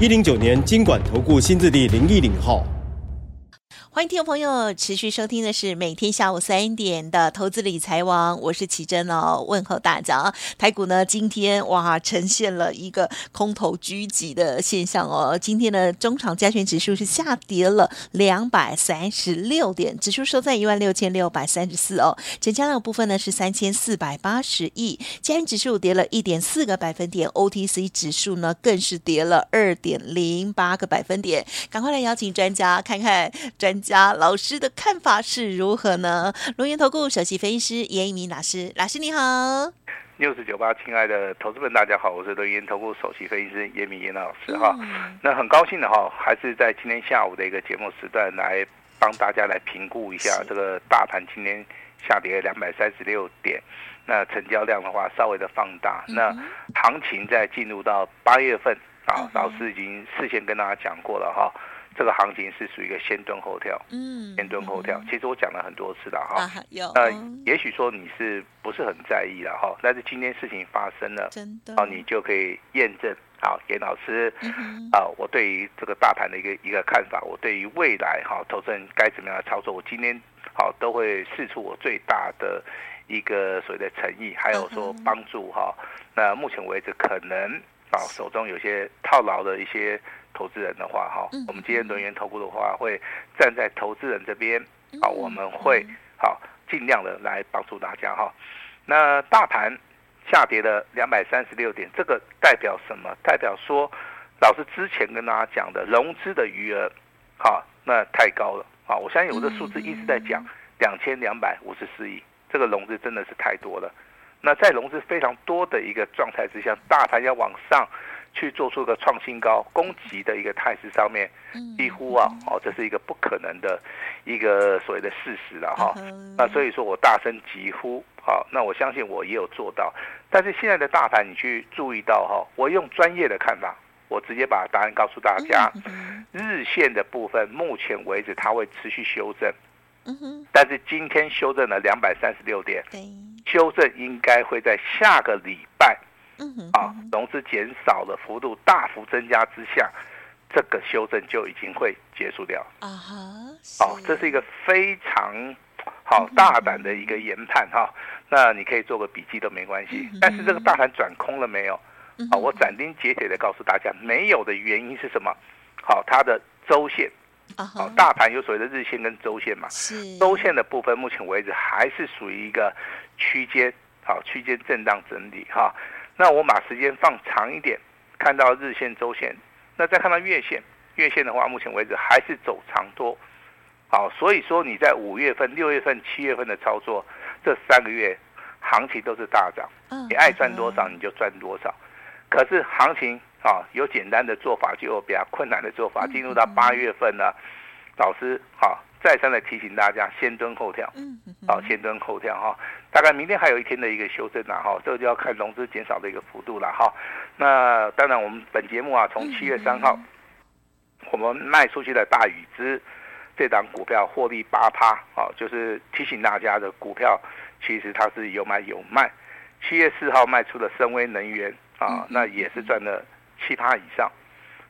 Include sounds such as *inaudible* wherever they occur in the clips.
一零九年金管投顾新字第零一零号。欢迎听众朋友持续收听的是每天下午三点的投资理财王，我是奇珍哦，问候大家。台股呢今天哇呈现了一个空头狙击的现象哦，今天的中场加权指数是下跌了两百三十六点，指数收在一万六千六百三十四哦，成交量部分呢是三千四百八十亿，加权指数跌了一点四个百分点，OTC 指数呢更是跌了二点零八个百分点，赶快来邀请专家看看专。家老师的看法是如何呢？龙岩投顾首席分析师严一鸣老师，老师你好。六四九八，亲爱的投资们，大家好，我是轮源投顾首席分析师严一民老师哈。嗯、那很高兴的哈，还是在今天下午的一个节目时段来帮大家来评估一下这个大盘今天下跌两百三十六点，那成交量的话稍微的放大，嗯、那行情在进入到八月份啊，老师已经事先跟大家讲过了哈。这个行情是属于一个先蹲后跳，嗯，先蹲后跳。其实我讲了很多次了哈，有，呃，也许说你是不是很在意了哈，但是今天事情发生了，真的，啊，你就可以验证，好，严老师，啊，我对于这个大盘的一个一个看法，我对于未来哈，投资人该怎么样的操作，我今天好都会试出我最大的一个所谓的诚意，还有说帮助哈。那目前为止可能啊手中有些套牢的一些。投资人的话，哈，我们今天轮源投顾的话，会站在投资人这边，啊，我们会好尽量的来帮助大家，哈。那大盘下跌了两百三十六点，这个代表什么？代表说，老师之前跟大家讲的融资的余额，好，那太高了，啊，我相信我的数字一直在讲两千两百五十四亿，这个融资真的是太多了。那在融资非常多的一个状态之下，大盘要往上。去做出个创新高攻击的一个态势上面，几乎啊，哦，这是一个不可能的一个所谓的事实了哈。那所以说我大声疾呼，好，那我相信我也有做到。但是现在的大盘，你去注意到哈，我用专业的看法，我直接把答案告诉大家。日线的部分，目前为止它会持续修正，但是今天修正了两百三十六点，修正应该会在下个礼拜。嗯啊，融资减少的幅度大幅增加之下，这个修正就已经会结束掉。啊哈，哦，这是一个非常好大胆的一个研判哈。那你可以做个笔记都没关系。但是这个大盘转空了没有？啊，我斩钉截铁的告诉大家，没有的原因是什么？好，它的周线，好，大盘有所谓的日线跟周线嘛。是。周线的部分，目前为止还是属于一个区间，好，区间震荡整理哈。那我把时间放长一点，看到日线、周线，那再看到月线，月线的话，目前为止还是走长多，好，所以说你在五月份、六月份、七月份的操作，这三个月行情都是大涨，你爱赚多少你就赚多少。可是行情啊，有简单的做法，就有比较困难的做法。进入到八月份呢，老师好。再三的提醒大家，先蹲后跳，嗯好，先蹲后跳哈。大概明天还有一天的一个修正呐哈，这个就要看融资减少的一个幅度了哈。那当然，我们本节目啊，从七月三号我们卖出去的大宇资这档股票获利八趴，啊，就是提醒大家的股票，其实它是有买有卖。七月四号卖出的深威能源啊，那也是赚了七趴以上。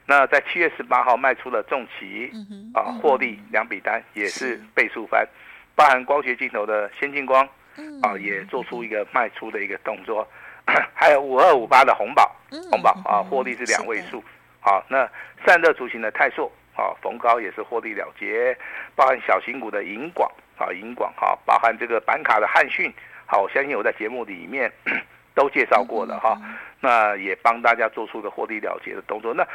那在七月十八号卖出了重旗，啊，获利两笔单也是倍数翻，包含光学镜头的先进光，啊，也做出一个卖出的一个动作，*clears throat* 还有五二五八的红宝，红宝啊，获利是两位数，好，那散热族群的泰硕，啊，逢高也是获利了结，包含小型股的银广，啊，银广哈，包含这个板卡的汉讯，好，我相信我在节目里面都介绍过了哈，那也帮大家做出个获利了结的动作，那。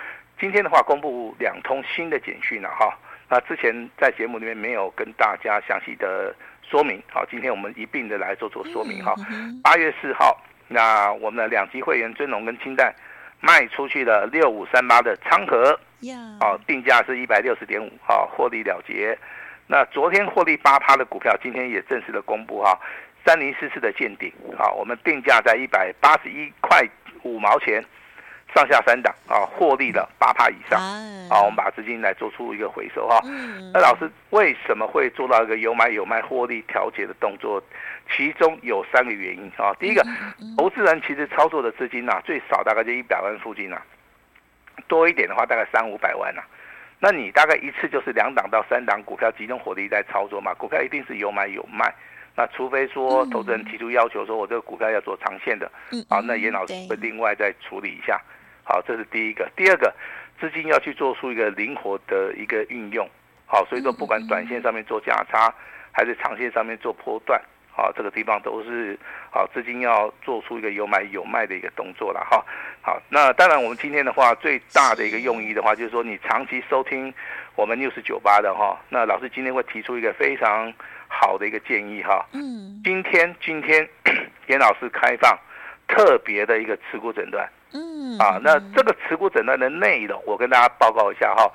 今天的话，公布两通新的简讯了哈。那之前在节目里面没有跟大家详细的说明，好，今天我们一并的来做做说明哈。八月四号，那我们的两级会员尊龙跟清代卖出去了六五三八的昌河，呀，哦，定价是一百六十点五，好，获利了结。那昨天获利八趴的股票，今天也正式的公布哈，三零四四的见顶，好，我们定价在一百八十一块五毛钱，上下三档啊，获利了八趴以上，好，我们把资金来做出一个回收哈。那老师为什么会做到一个有买有卖获利调节的动作？其中有三个原因啊。第一个，投资人其实操作的资金呐，最少大概就一百万附近呐，多一点的话大概三五百万呐。那你大概一次就是两档到三档股票集中火力在操作嘛？股票一定是有买有卖，那除非说投资人提出要求说，我这个股票要做长线的，好，那严老师会另外再处理一下。好，这是第一个。第二个，资金要去做出一个灵活的一个运用。好，所以说不管短线上面做价差，还是长线上面做波段。好，这个地方都是好，资金要做出一个有买有卖的一个动作了哈。好，那当然我们今天的话最大的一个用意的话，就是说你长期收听我们 News 九八的哈，那老师今天会提出一个非常好的一个建议哈。嗯。今天今天 *coughs* 严老师开放特别的一个持股诊断。嗯。啊，那这个持股诊断的内容，我跟大家报告一下哈。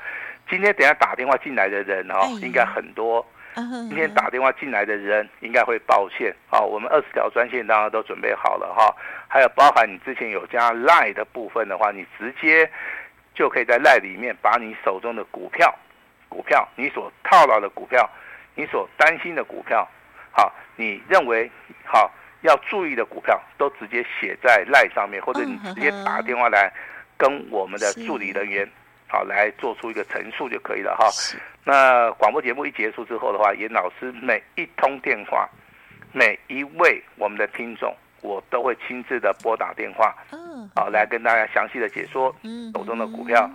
今天等下打电话进来的人哈，应该很多。今天打电话进来的人应该会抱歉啊，我们二十条专线当然都准备好了哈，还有包含你之前有加 LINE 的部分的话，你直接就可以在 LINE 里面把你手中的股票、股票你所套牢的股票、你所担心的股票，好，你认为好要注意的股票，都直接写在 LINE 上面，或者你直接打电话来跟我们的助理人员。好，来做出一个陈述就可以了哈。那广播节目一结束之后的话，严老师每一通电话，每一位我们的听众，我都会亲自的拨打电话，嗯，好，来跟大家详细的解说手中的股票，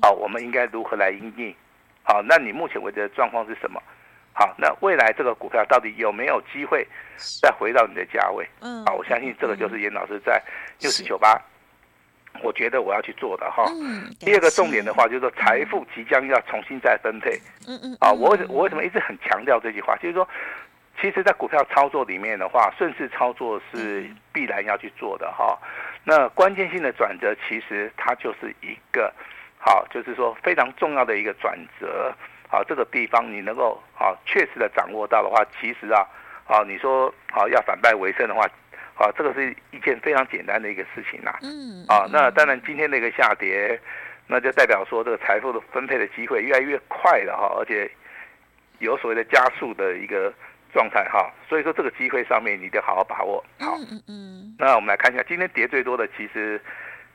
好，我们应该如何来应对？好，那你目前为止的状况是什么？好，那未来这个股票到底有没有机会再回到你的价位？嗯，好，我相信这个就是严老师在六四九八。我觉得我要去做的哈。嗯第二个重点的话，就是说财富即将要重新再分配。嗯嗯。啊，我我为什么一直很强调这句话？就是说，其实，在股票操作里面的话，顺势操作是必然要去做的哈。那关键性的转折，其实它就是一个好，就是说非常重要的一个转折。好，这个地方你能够好确实的掌握到的话，其实啊，啊，你说啊要反败为胜的话。啊，这个是一件非常简单的一个事情呐。嗯。啊，那当然今天的一个下跌，那就代表说这个财富的分配的机会越来越快了哈，而且有所谓的加速的一个状态哈。所以说这个机会上面你得好好把握。好。嗯嗯。那我们来看一下，今天跌最多的其实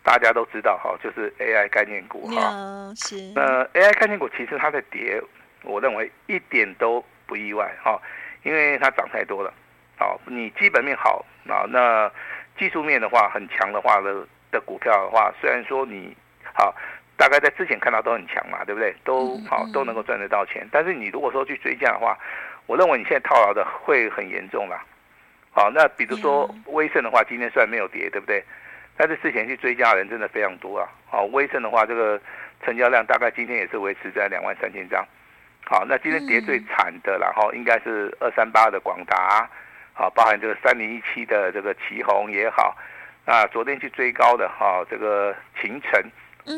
大家都知道哈，就是 AI 概念股哈。是。那 AI 概念股其实它的跌，我认为一点都不意外哈，因为它涨太多了。好，你基本面好啊，那技术面的话很强的话的的股票的话，虽然说你好，大概在之前看到都很强嘛，对不对？都好都能够赚得到钱，但是你如果说去追加的话，我认为你现在套牢的会很严重啦。好，那比如说威盛的话，今天虽然没有跌，对不对？但是之前去追加的人真的非常多啊。好，威盛的话，这个成交量大概今天也是维持在两万三千张。好，那今天跌最惨的，然后应该是二三八的广达。好，包含这个三零一七的这个奇宏也好，那，昨天去追高的哈，这个秦城，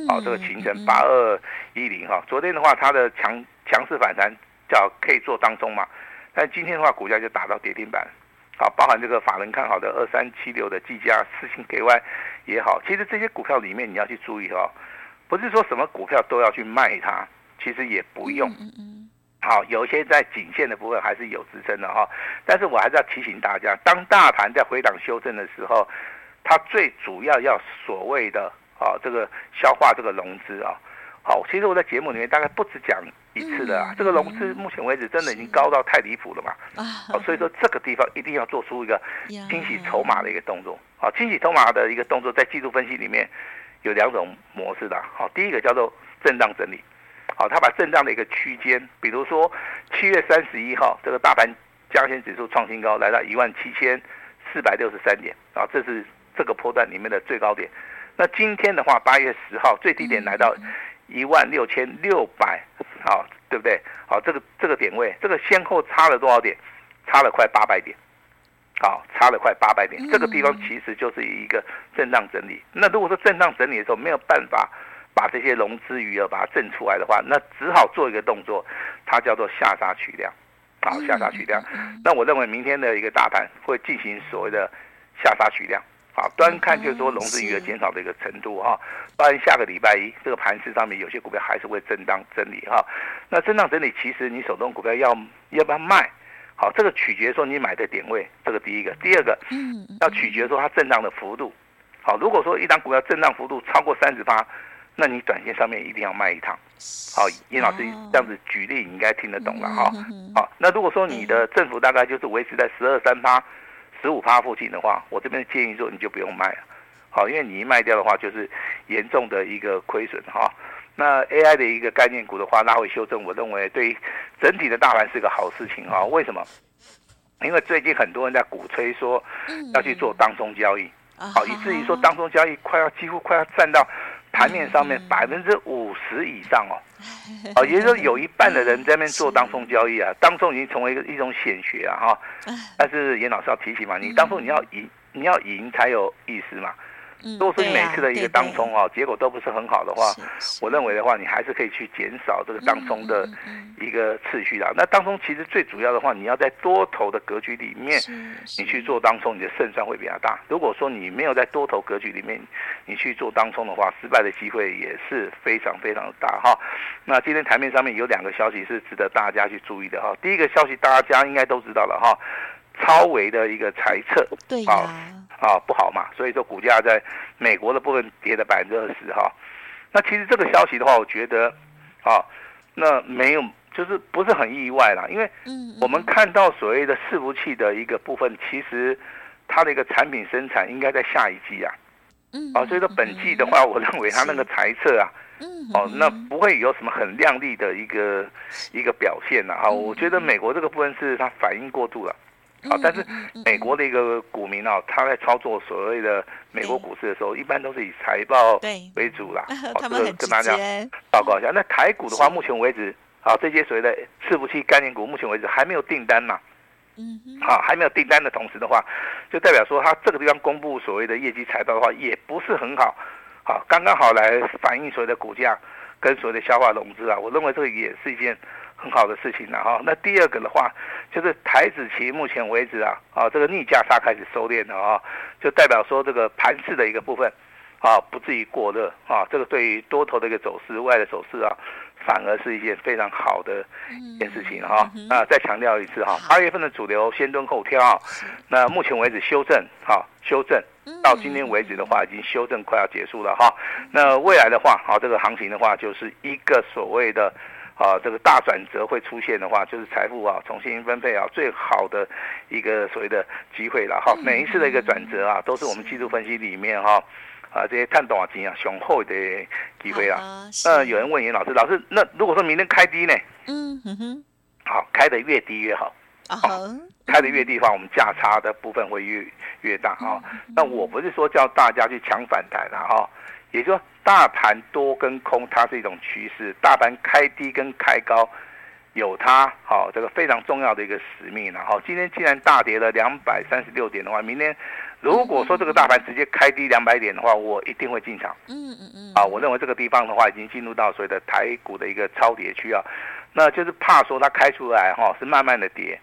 好，这个秦城八二一零哈，昨天的话它的强强势反弹叫可以做当中嘛，但今天的话股价就打到跌停板，好，包含这个法人看好的二三七六的技嘉四星 KY 也好，其实这些股票里面你要去注意哦，不是说什么股票都要去卖它，其实也不用。好，有一些在颈线的部分还是有支撑的哈，但是我还是要提醒大家，当大盘在回档修正的时候，它最主要要所谓的啊这个消化这个融资啊。好，其实我在节目里面大概不止讲一次的啊，这个融资目前为止真的已经高到太离谱了嘛。啊，所以说这个地方一定要做出一个清洗筹码的一个动作。啊，清洗筹码的一个动作，在技术分析里面有两种模式的。好，第一个叫做震荡整理。好，他把震荡的一个区间，比如说七月三十一号，这个大盘加权指数创新高，来到一万七千四百六十三点，啊，这是这个波段里面的最高点。那今天的话，八月十号最低点来到一万六千六百，好，对不对？好，这个这个点位，这个先后差了多少点？差了快八百点。好，差了快八百点，这个地方其实就是一个震荡整理。那如果说震荡整理的时候没有办法把这些融资余额把它震出来的话，那只好做一个动作，它叫做下杀取量，好，下杀取量。那我认为明天的一个大盘会进行所谓的下杀取量，好，端看就是说融资余额减少的一个程度哈。当然下个礼拜一这个盘市上面有些股票还是会震荡整理哈。那震荡整理其实你手中股票要要不要卖？好，这个取决于说你买的点位，这个第一个，第二个，嗯，要取决于说它震荡的幅度。好，如果说一档股票震荡幅度超过三十八，那你短线上面一定要卖一趟。好，严老师这样子举例，你应该听得懂了哈。好，那如果说你的振幅大概就是维持在十二三趴、十五趴附近的话，我这边建议说你就不用卖了。好，因为你一卖掉的话，就是严重的一个亏损哈。那 AI 的一个概念股的话，拉回修正，我认为对于整体的大盘是个好事情啊。为什么？因为最近很多人在鼓吹说要去做当中交易，好，以至于说当中交易快要几乎快要占到盘面上面百分之五十以上哦。*laughs* 哦，也就是说有一半的人在那边做当冲交易啊，当冲已经成为一个一种显学啊哈。但是严老师要提醒嘛，你当冲你要赢，你要赢才有意思嘛。如果说你每次的一个当冲啊，结果都不是很好的话，我认为的话，你还是可以去减少这个当冲的一个次序的。那当冲其实最主要的话，你要在多头的格局里面，你去做当冲，你的胜算会比较大。如果说你没有在多头格局里面，你去做当冲的话，失败的机会也是非常非常的大哈。那今天台面上面有两个消息是值得大家去注意的哈。第一个消息大家应该都知道了哈，超维的一个猜测，对啊。啊，不好嘛，所以说股价在美国的部分跌了百分之二十哈。那其实这个消息的话，我觉得，啊，那没有，就是不是很意外啦，因为我们看到所谓的伺服器的一个部分，其实它的一个产品生产应该在下一季啊。嗯啊，所以说本季的话，我认为它那个财测啊，嗯哦，那不会有什么很亮丽的一个一个表现呐。啊，我觉得美国这个部分是它反应过度了。啊，但是美国的一个股民啊，他在操作所谓的美国股市的时候，一般都是以财报为主啦。*laughs* 他们跟大家报告一下。那台股的话，目前为止，啊，这些所谓的伺服器概念股，目前为止还没有订单嘛。好，还没有订单的同时的话，就代表说，它这个地方公布所谓的业绩财报的话，也不是很好。好，刚刚好来反映所谓的股价跟所谓的消化融资啊，我认为这个也是一件。很好的事情了哈，那第二个的话，就是台子期目前为止啊，啊这个逆价差开始收敛了啊，就代表说这个盘势的一个部分啊，不至于过热啊，这个对于多头的一个走势、外的走势啊，反而是一件非常好的一件事情哈。那再强调一次哈，八月份的主流先蹲后跳，那目前为止修正哈，修正到今天为止的话，已经修正快要结束了哈。那未来的话，好这个行情的话，就是一个所谓的。啊，这个大转折会出现的话，就是财富啊重新分配啊最好的一个所谓的机会了哈。每一次的一个转折啊，都是我们技术分析里面哈啊这些探多少金啊雄厚的机会啊。那有人问严老师，老师那如果说明天开低呢？嗯哼，好，开的越低越好。啊，开的越低的话，我们价差的部分会越越大啊。那我不是说叫大家去抢反弹的哈。也就是说，大盘多跟空，它是一种趋势。大盘开低跟开高，有它好这个非常重要的一个使命了。好，今天既然大跌了两百三十六点的话，明天如果说这个大盘直接开低两百点的话，我一定会进场。嗯嗯嗯。啊，我认为这个地方的话，已经进入到所谓的台股的一个超跌区啊。那就是怕说它开出来哈，是慢慢的跌，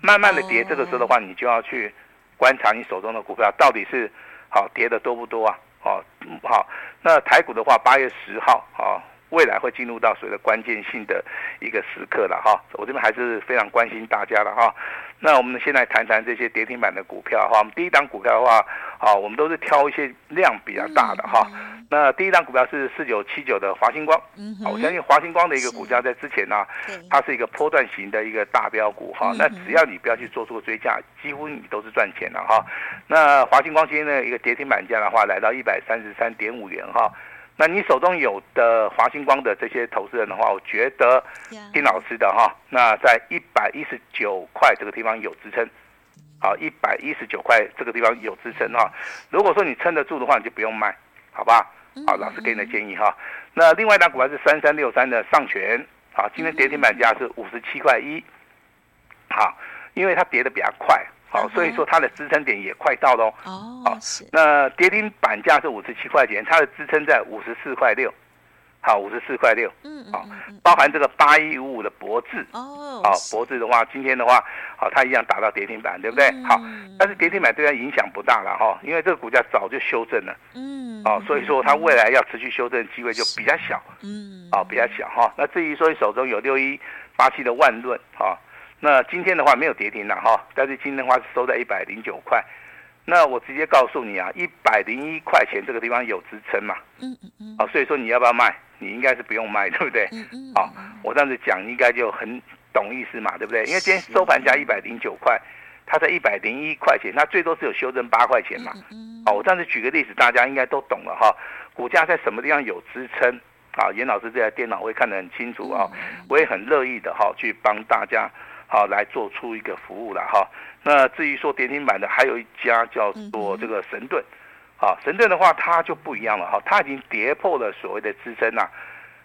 慢慢的跌。这个时候的话，你就要去观察你手中的股票到底是好跌的多不多啊？哦，好，那台股的话，八月十号啊，未来会进入到所谓的关键性的一个时刻了哈。我这边还是非常关心大家的哈。那我们先来谈谈这些跌停板的股票哈。我们第一档股票的话，好，我们都是挑一些量比较大的哈。那第一档股票是四九七九的华星光，好，我相信华星光的一个股价在之前呢，它是一个波段型的一个大标股哈。那只要你不要去做出追价，几乎你都是赚钱的哈。那华星光今天的一个跌停板价的话，来到一百三十三点五元哈。那你手中有的华星光的这些投资人的话，我觉得听老师的哈。那在一百一十九块这个地方有支撑，好，一百一十九块这个地方有支撑哈。如果说你撑得住的话，你就不用卖，好吧？好，老师给你的建议哈。那另外一档股票是三三六三的上诠，好，今天跌停板价是五十七块一，好，因为它跌的比较快，好，所以说它的支撑点也快到喽。哦，好，那跌停板价是五十七块钱，它的支撑在五十四块六。好，五十四块六，嗯，好，包含这个八一五五的博智，哦，好，博智的话，今天的话，好，它一样打到跌停板，对不对？好，但是跌停板对它影响不大了哈，因为这个股价早就修正了，嗯，哦，所以说它未来要持续修正的机会就比较小，嗯，哦，比较小哈。那至于说你手中有六一八七的万润，哈，那今天的话没有跌停了哈，但是今天的话是收在一百零九块。那我直接告诉你啊，一百零一块钱这个地方有支撑嘛？嗯嗯嗯。好，所以说你要不要卖？你应该是不用卖，对不对？嗯嗯。好，我这样子讲应该就很懂意思嘛，对不对？因为今天收盘价一百零九块，它在一百零一块钱，它最多是有修正八块钱嘛。嗯。好，我这样子举个例子，大家应该都懂了哈。股价在什么地方有支撑？啊，严老师这台电脑会看得很清楚啊，我也很乐意的哈，去帮大家好来做出一个服务了哈。那至于说跌停板的，还有一家叫做这个神盾，啊，神盾的话它就不一样了哈，它已经跌破了所谓的支撑呐，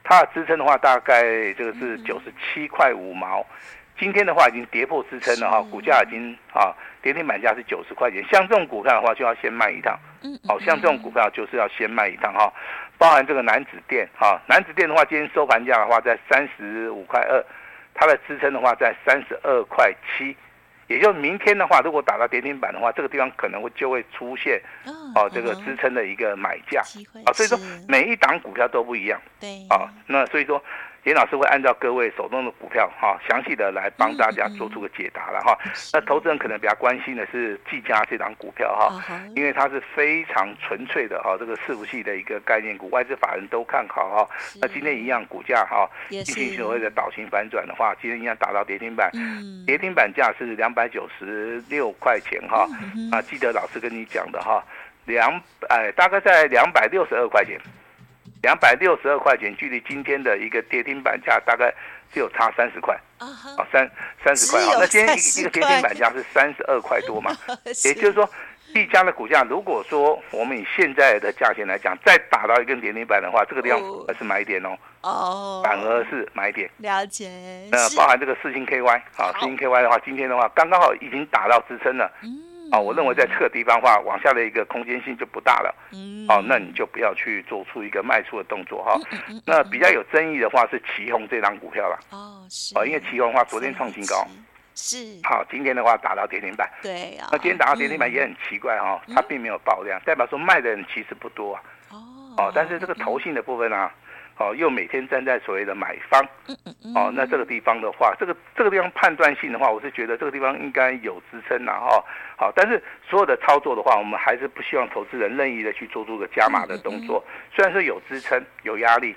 它的支撑的话大概这个是九十七块五毛，今天的话已经跌破支撑了哈，股价已经啊跌停板价是九十块钱，像这种股票的话就要先卖一趟，嗯好，像这种股票就是要先卖一趟哈，包含这个楠梓电哈，楠梓电的话今天收盘价的话在三十五块二，它的支撑的话在三十二块七。也就是明天的话，如果打到跌停板的话，这个地方可能会就会出现哦，这个支撑的一个买价。啊，所以说每一档股票都不一样，对。啊，那所以说。严老师会按照各位手中的股票哈，详细的来帮大家做出个解答了哈。那投资人可能比较关心的是技嘉这档股票哈，因为它是非常纯粹的哈，这个伺服器的一个概念股，外资法人都看好哈。那今天一样股价哈，进行所谓的倒型反转的话，今天一样打到跌停板，跌停板价是两百九十六块钱哈。啊，记得老师跟你讲的哈，两哎大概在两百六十二块钱。两百六十二块钱，距离今天的一个跌停板价大概只有差三十块，啊，三三十块啊。那今天一一个跌停板价是三十二块多嘛？*laughs* 也就是说，一家的股价，如果说我们以现在的价钱来讲，再打到一根跌停板的话，这个地方还是买点哦。哦，反而是买点。了解。那包含这个四星 KY 啊，四星 KY 的话，今天的话刚刚好已经打到支撑了。嗯。哦，我认为在这个地方的话，往下的一个空间性就不大了。嗯，哦，那你就不要去做出一个卖出的动作哈。那比较有争议的话是旗宏这档股票了。哦，是。哦，因为旗宏的话昨天创新高。是。好，今天的话打到跌停板。对啊。那今天打到跌停板也很奇怪哈，它并没有爆量，代表说卖的人其实不多啊。哦。哦，但是这个投信的部分呢？哦，又每天站在所谓的买方，哦，那这个地方的话，这个这个地方判断性的话，我是觉得这个地方应该有支撑呐，哈，好，但是所有的操作的话，我们还是不希望投资人任意的去做出个加码的动作，虽然说有支撑有压力，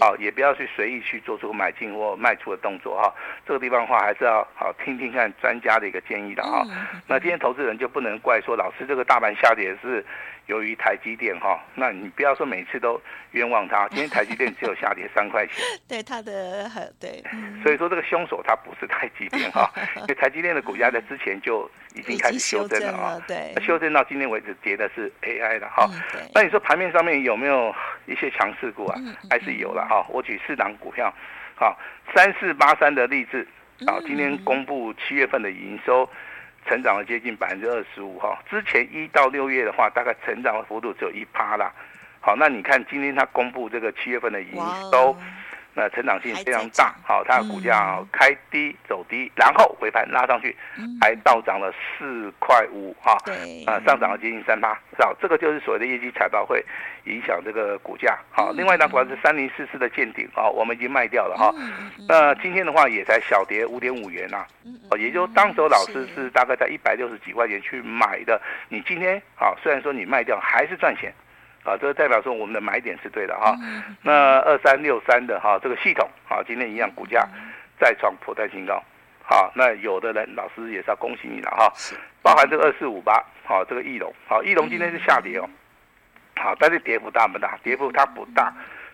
啊，也不要去随意去做出买进或卖出的动作哈，这个地方的话还是要好听听看专家的一个建议的哈，那今天投资人就不能怪说老师这个大盘下跌是。由于台积电哈，那你不要说每次都冤枉他。*laughs* 今天台积电只有下跌三块钱，*laughs* 对他的很对，所以说这个凶手它不是台积电哈，*laughs* 因为台积电的股价在之前就已经开始修正了啊，对，修正到今天为止跌的是 AI 的哈。那你说盘面上面有没有一些强势股啊？还是有了哈。我举四档股票，好，三四八三的例子，啊，今天公布七月份的营收。成长了接近百分之二十五哈，之前一到六月的话，大概成长的幅度只有一趴啦。好，那你看今天它公布这个七月份的营收。那成长性非常大，好，它的股价开低走低，然后尾盘拉上去，还倒涨了四块五，哈，对，啊，上涨了接近三八，是吧？这个就是所谓的业绩财报会影响这个股价，好，另外一档股票是三零四四的见顶，啊，我们已经卖掉了哈，那今天的话也才小跌五点五元呐，哦，也就当时老师是大概在一百六十几块钱去买的，你今天啊，虽然说你卖掉还是赚钱。啊，这个代表说我们的买点是对的哈。那二三六三的哈，这个系统啊，今天一样股价再创波段新高。好，那有的人老师也是要恭喜你了哈。包含这个二四五八，好，这个翼龙，好，翼龙今天是下跌哦。好，但是跌幅大不大？跌幅它不大。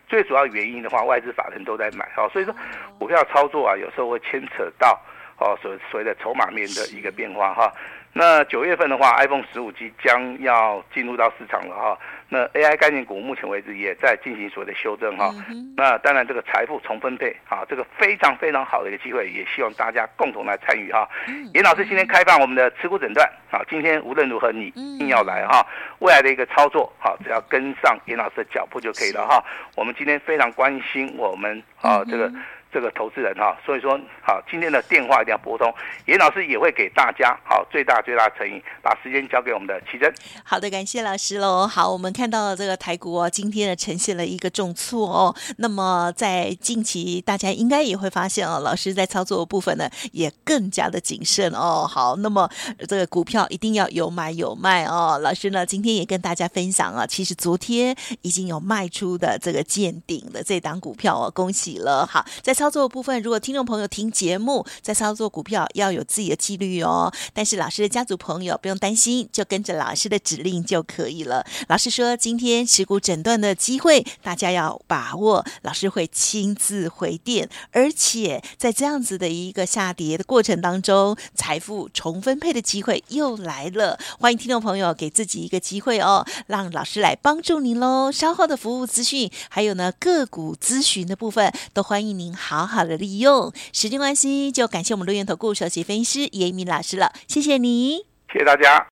最主要原因的话，外资法人都在买，好，所以说股票操作啊，有时候会牵扯到哦，所所谓的筹码面的一个变化哈。那九月份的话，iPhone 十五即将要进入到市场了哈。那 AI 概念股目前为止也在进行所谓的修正哈。那当然这个财富重分配啊，这个非常非常好的一个机会，也希望大家共同来参与哈。严老师今天开放我们的持股诊断啊，今天无论如何你一定要来哈。未来的一个操作好，只要跟上严老师的脚步就可以了哈。我们今天非常关心我们啊这个。这个投资人哈，所以说好，今天的电话一定要拨通，严老师也会给大家好最大最大诚意，把时间交给我们的奇珍。好的，感谢老师喽。好，我们看到了这个台股哦，今天呢呈现了一个重挫哦。那么在近期，大家应该也会发现哦，老师在操作的部分呢也更加的谨慎哦。好，那么这个股票一定要有买有卖哦。老师呢今天也跟大家分享啊，其实昨天已经有卖出的这个见顶的这档股票哦，恭喜了。好，在操操作部分，如果听众朋友听节目，在操作股票要有自己的纪律哦。但是老师的家族朋友不用担心，就跟着老师的指令就可以了。老师说，今天持股诊断的机会，大家要把握。老师会亲自回电，而且在这样子的一个下跌的过程当中，财富重分配的机会又来了。欢迎听众朋友给自己一个机会哦，让老师来帮助您喽。稍后的服务资讯，还有呢个股咨询的部分，都欢迎您好好好的利用。时间关系，就感谢我们陆源投顾首席分析师严明老师了，谢谢你，谢谢大家。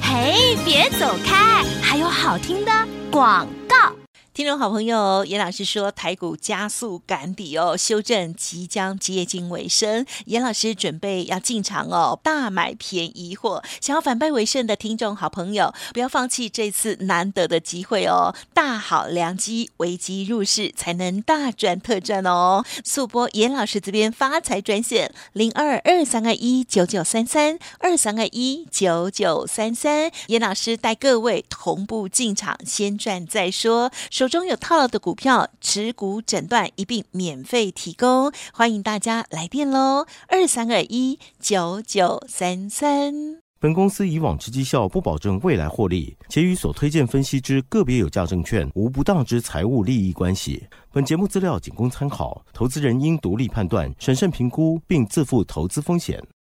嘿，别走开，还有好听的广告。听众好朋友，严老师说台股加速赶底哦，修正即将接近尾声，严老师准备要进场哦，大买便宜货。想要反败为胜的听众好朋友，不要放弃这次难得的机会哦，大好良机，危机入市才能大赚特赚哦。速拨严老师这边发财专线零二二三二一九九三三二三二一九九三三，严老师带各位同步进场，先赚再说。说手中有套牢的股票，持股诊断一并免费提供，欢迎大家来电喽！二三二一九九三三。本公司以往之绩效不保证未来获利，且与所推荐分析之个别有价证券无不当之财务利益关系。本节目资料仅供参考，投资人应独立判断、审慎评估，并自负投资风险。